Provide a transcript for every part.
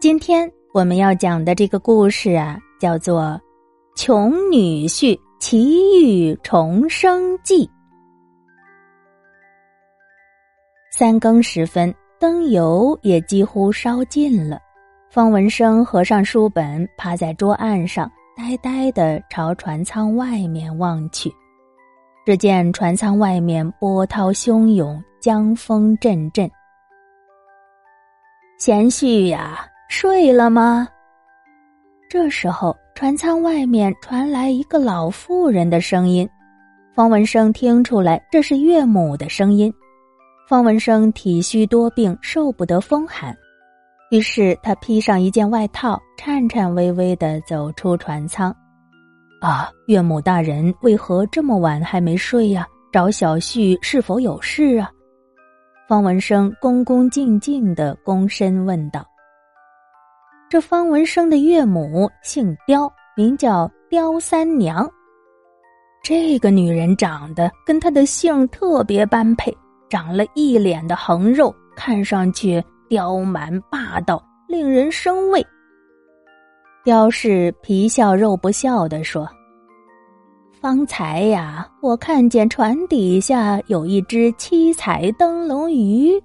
今天我们要讲的这个故事啊，叫做《穷女婿奇遇重生记》。三更时分，灯油也几乎烧尽了。方文生合上书本，趴在桌案上，呆呆的朝船舱外面望去。只见船舱外面波涛汹涌，江风阵阵。贤婿呀，睡了吗？这时候，船舱外面传来一个老妇人的声音。方文生听出来，这是岳母的声音。方文生体虚多病，受不得风寒。于是他披上一件外套，颤颤巍巍的走出船舱。啊，岳母大人为何这么晚还没睡呀？找小婿是否有事啊？方文生恭恭敬敬的躬身问道。这方文生的岳母姓刁，名叫刁三娘。这个女人长得跟她的姓特别般配，长了一脸的横肉，看上去。刁蛮霸道，令人生畏。刁氏皮笑肉不笑的说：“方才呀，我看见船底下有一只七彩灯笼鱼，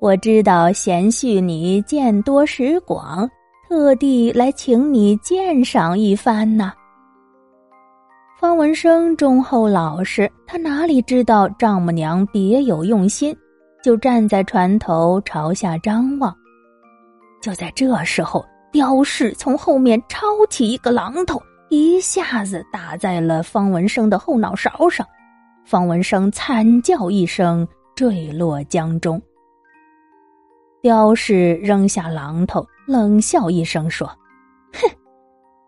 我知道贤婿你见多识广，特地来请你鉴赏一番呢。”方文生忠厚老实，他哪里知道丈母娘别有用心。就站在船头朝下张望，就在这时候，刁氏从后面抄起一个榔头，一下子打在了方文生的后脑勺上，方文生惨叫一声，坠落江中。刁氏扔下榔头，冷笑一声说：“哼，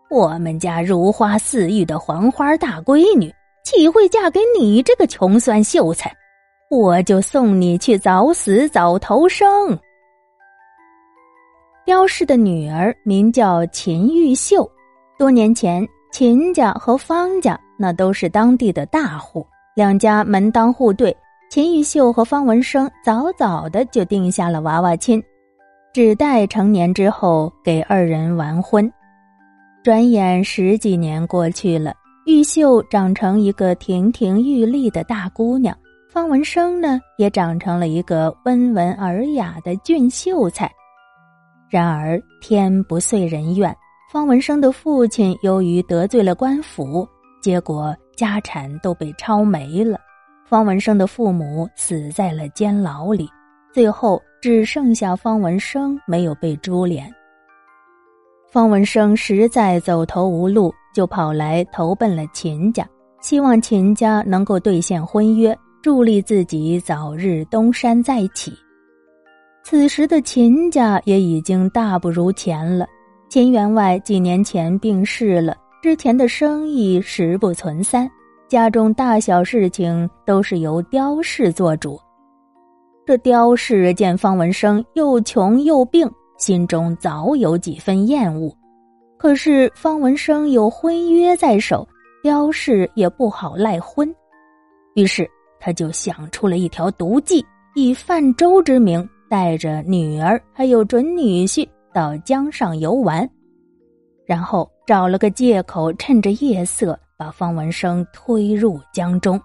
我们家如花似玉的黄花大闺女，岂会嫁给你这个穷酸秀才？”我就送你去早死早投生。刁氏的女儿名叫秦玉秀，多年前秦家和方家那都是当地的大户，两家门当户对。秦玉秀和方文生早早的就定下了娃娃亲，只待成年之后给二人完婚。转眼十几年过去了，玉秀长成一个亭亭玉立的大姑娘。方文生呢，也长成了一个温文尔雅的俊秀才。然而天不遂人愿，方文生的父亲由于得罪了官府，结果家产都被抄没了。方文生的父母死在了监牢里，最后只剩下方文生没有被株连。方文生实在走投无路，就跑来投奔了秦家，希望秦家能够兑现婚约。助力自己早日东山再起。此时的秦家也已经大不如前了。秦员外几年前病逝了，之前的生意实不存三，家中大小事情都是由刁氏做主。这刁氏见方文生又穷又病，心中早有几分厌恶。可是方文生有婚约在手，刁氏也不好赖婚，于是。他就想出了一条毒计，以泛舟之名，带着女儿还有准女婿到江上游玩，然后找了个借口，趁着夜色把方文生推入江中，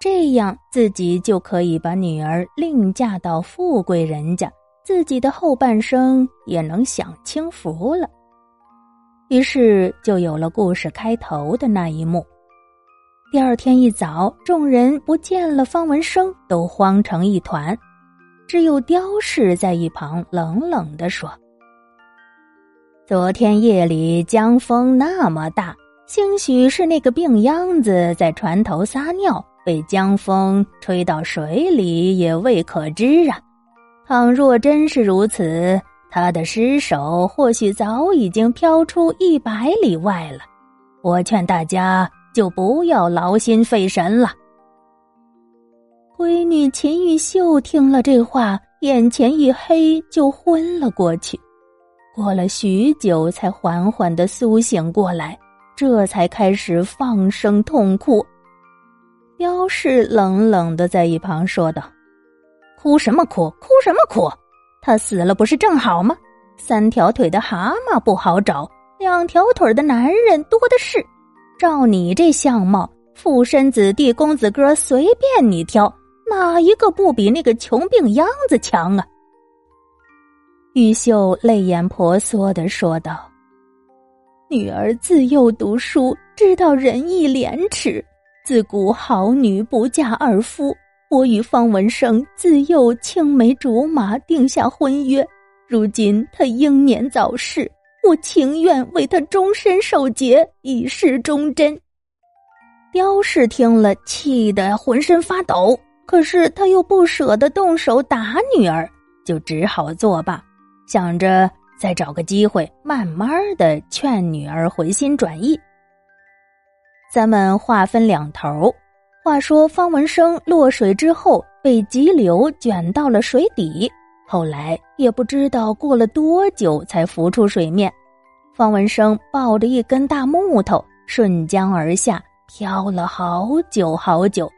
这样自己就可以把女儿另嫁到富贵人家，自己的后半生也能享清福了。于是就有了故事开头的那一幕。第二天一早，众人不见了方文生，都慌成一团。只有刁氏在一旁冷冷的说：“昨天夜里江风那么大，兴许是那个病秧子在船头撒尿，被江风吹到水里，也未可知啊。倘若真是如此，他的尸首或许早已经飘出一百里外了。我劝大家。”就不要劳心费神了。闺女秦玉秀听了这话，眼前一黑，就昏了过去。过了许久，才缓缓的苏醒过来，这才开始放声痛哭。刁氏冷冷的在一旁说道：“哭什么哭？哭什么哭？他死了不是正好吗？三条腿的蛤蟆不好找，两条腿的男人多的是。照你这相貌，富绅子弟、公子哥随便你挑，哪一个不比那个穷病秧子强啊？”玉秀泪眼婆娑的说道：“女儿自幼读书，知道仁义廉耻。自古好女不嫁二夫。我与方文生自幼青梅竹马，定下婚约。如今他英年早逝，我情愿为他终身守节，以示忠贞。”刁氏听了，气得浑身发抖，可是他又不舍得动手打女儿，就只好作罢。想着再找个机会，慢慢的劝女儿回心转意。咱们话分两头。话说方文生落水之后被急流卷到了水底，后来也不知道过了多久才浮出水面。方文生抱着一根大木头顺江而下，漂了好久好久，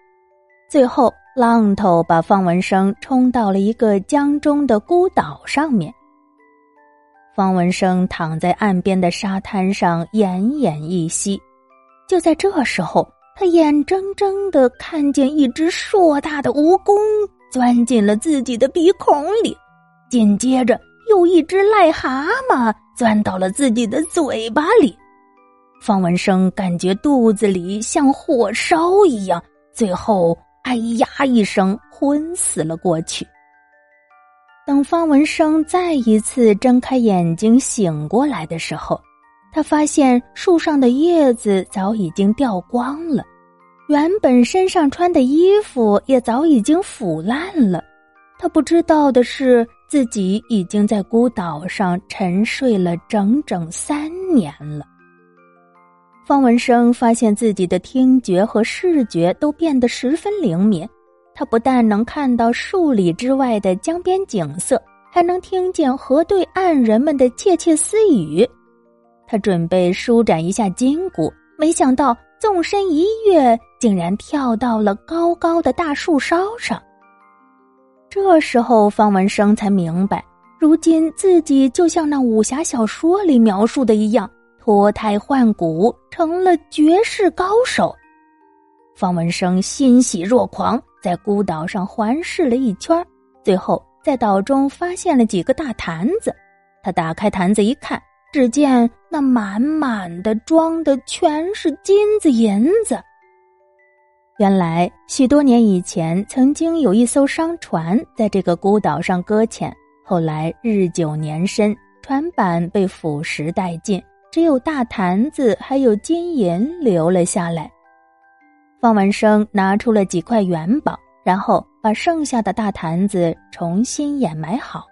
最后浪头把方文生冲到了一个江中的孤岛上面。方文生躺在岸边的沙滩上，奄奄一息。就在这时候，他眼睁睁的看见一只硕大的蜈蚣钻进了自己的鼻孔里，紧接着又一只癞蛤蟆钻到了自己的嘴巴里。方文生感觉肚子里像火烧一样，最后哎呀一声昏死了过去。等方文生再一次睁开眼睛醒过来的时候，他发现树上的叶子早已经掉光了，原本身上穿的衣服也早已经腐烂了。他不知道的是，自己已经在孤岛上沉睡了整整三年了。方文生发现自己的听觉和视觉都变得十分灵敏。他不但能看到数里之外的江边景色，还能听见河对岸人们的窃窃私语。他准备舒展一下筋骨，没想到纵身一跃，竟然跳到了高高的大树梢上。这时候，方文生才明白，如今自己就像那武侠小说里描述的一样，脱胎换骨，成了绝世高手。方文生欣喜若狂。在孤岛上环视了一圈，最后在岛中发现了几个大坛子。他打开坛子一看，只见那满满的装的全是金子银子。原来许多年以前，曾经有一艘商船在这个孤岛上搁浅，后来日久年深，船板被腐蚀殆尽，只有大坛子还有金银留了下来。方文生拿出了几块元宝，然后把剩下的大坛子重新掩埋好。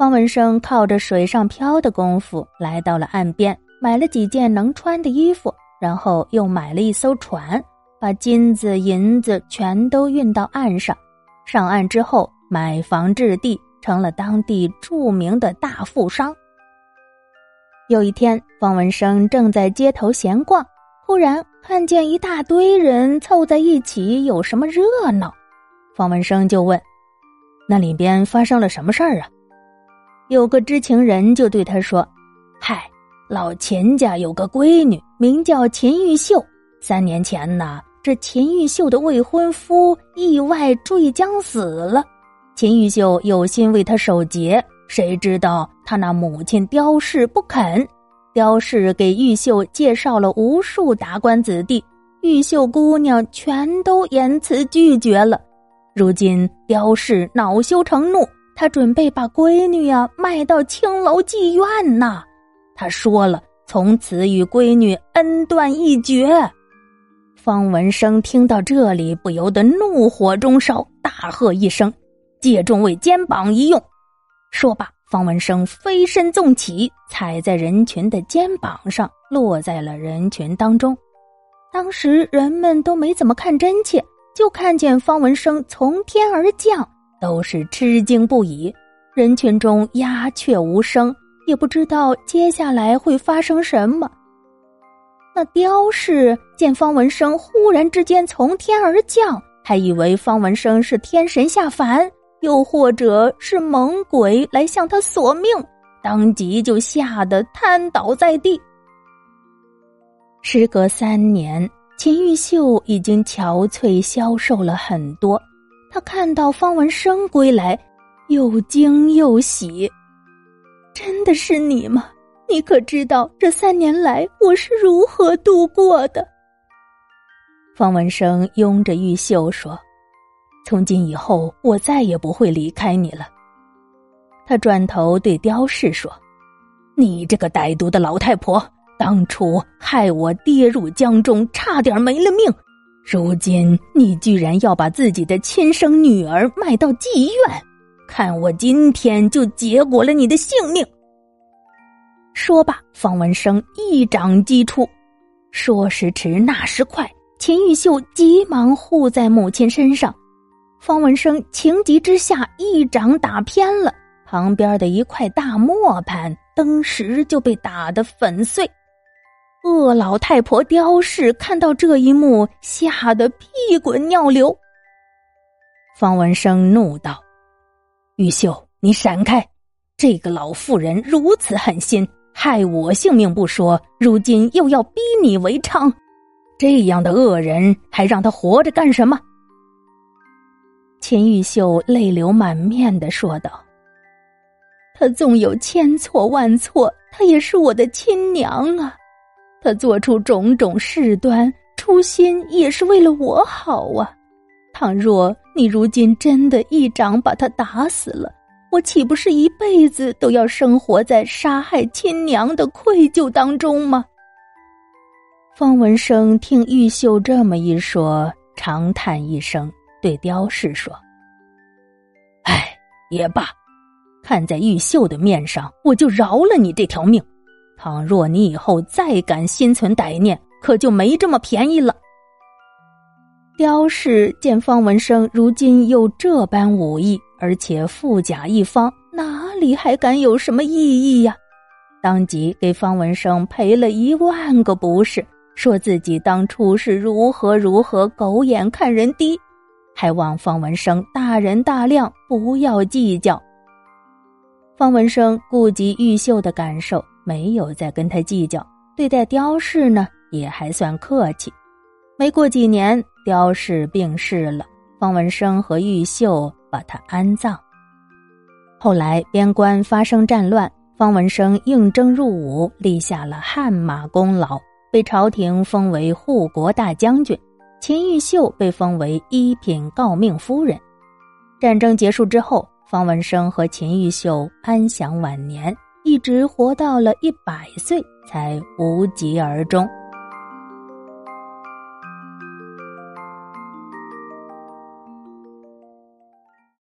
方文生靠着水上漂的功夫来到了岸边，买了几件能穿的衣服，然后又买了一艘船，把金子银子全都运到岸上。上岸之后，买房置地，成了当地著名的大富商。有一天，方文生正在街头闲逛。忽然看见一大堆人凑在一起，有什么热闹？方文生就问：“那里边发生了什么事儿啊？”有个知情人就对他说：“嗨，老秦家有个闺女，名叫秦玉秀。三年前呢，这秦玉秀的未婚夫意外坠江死了。秦玉秀有心为他守节，谁知道他那母亲刁氏不肯。”刁氏给玉秀介绍了无数达官子弟，玉秀姑娘全都言辞拒绝了。如今刁氏恼羞成怒，他准备把闺女呀卖到青楼妓院呐。他说了，从此与闺女恩断义绝。方文生听到这里，不由得怒火中烧，大喝一声：“借众位肩膀一用！”说罢。方文生飞身纵起，踩在人群的肩膀上，落在了人群当中。当时人们都没怎么看真切，就看见方文生从天而降，都是吃惊不已。人群中鸦雀无声，也不知道接下来会发生什么。那雕氏见方文生忽然之间从天而降，还以为方文生是天神下凡。又或者是猛鬼来向他索命，当即就吓得瘫倒在地。时隔三年，秦玉秀已经憔悴消瘦了很多。他看到方文生归来，又惊又喜。真的是你吗？你可知道这三年来我是如何度过的？方文生拥着玉秀说：“从今以后，我再也不会离开你了。”他转头对刁氏说：“你这个歹毒的老太婆，当初害我跌入江中，差点没了命。如今你居然要把自己的亲生女儿卖到妓院，看我今天就结果了你的性命！”说罢，方文生一掌击出，说时迟，那时快。秦玉秀急忙护在母亲身上，方文生情急之下一掌打偏了旁边的一块大磨盘，当时就被打得粉碎。恶老太婆刁氏看到这一幕，吓得屁滚尿流。方文生怒道：“玉秀，你闪开！这个老妇人如此狠心，害我性命不说，如今又要逼你为娼。”这样的恶人，还让他活着干什么？秦玉秀泪流满面的说道：“他纵有千错万错，他也是我的亲娘啊！他做出种种事端，初心也是为了我好啊！倘若你如今真的一掌把他打死了，我岂不是一辈子都要生活在杀害亲娘的愧疚当中吗？”方文生听玉秀这么一说，长叹一声，对刁氏说：“哎，也罢，看在玉秀的面上，我就饶了你这条命。倘若你以后再敢心存歹念，可就没这么便宜了。”刁氏见方文生如今又这般武艺，而且富甲一方，哪里还敢有什么异议呀？当即给方文生赔了一万个不是。说自己当初是如何如何狗眼看人低，还望方文生大人大量，不要计较。方文生顾及玉秀的感受，没有再跟他计较。对待刁氏呢，也还算客气。没过几年，刁氏病逝了，方文生和玉秀把他安葬。后来边关发生战乱，方文生应征入伍，立下了汗马功劳。被朝廷封为护国大将军，秦玉秀被封为一品诰命夫人。战争结束之后，方文生和秦玉秀安享晚年，一直活到了一百岁才无疾而终。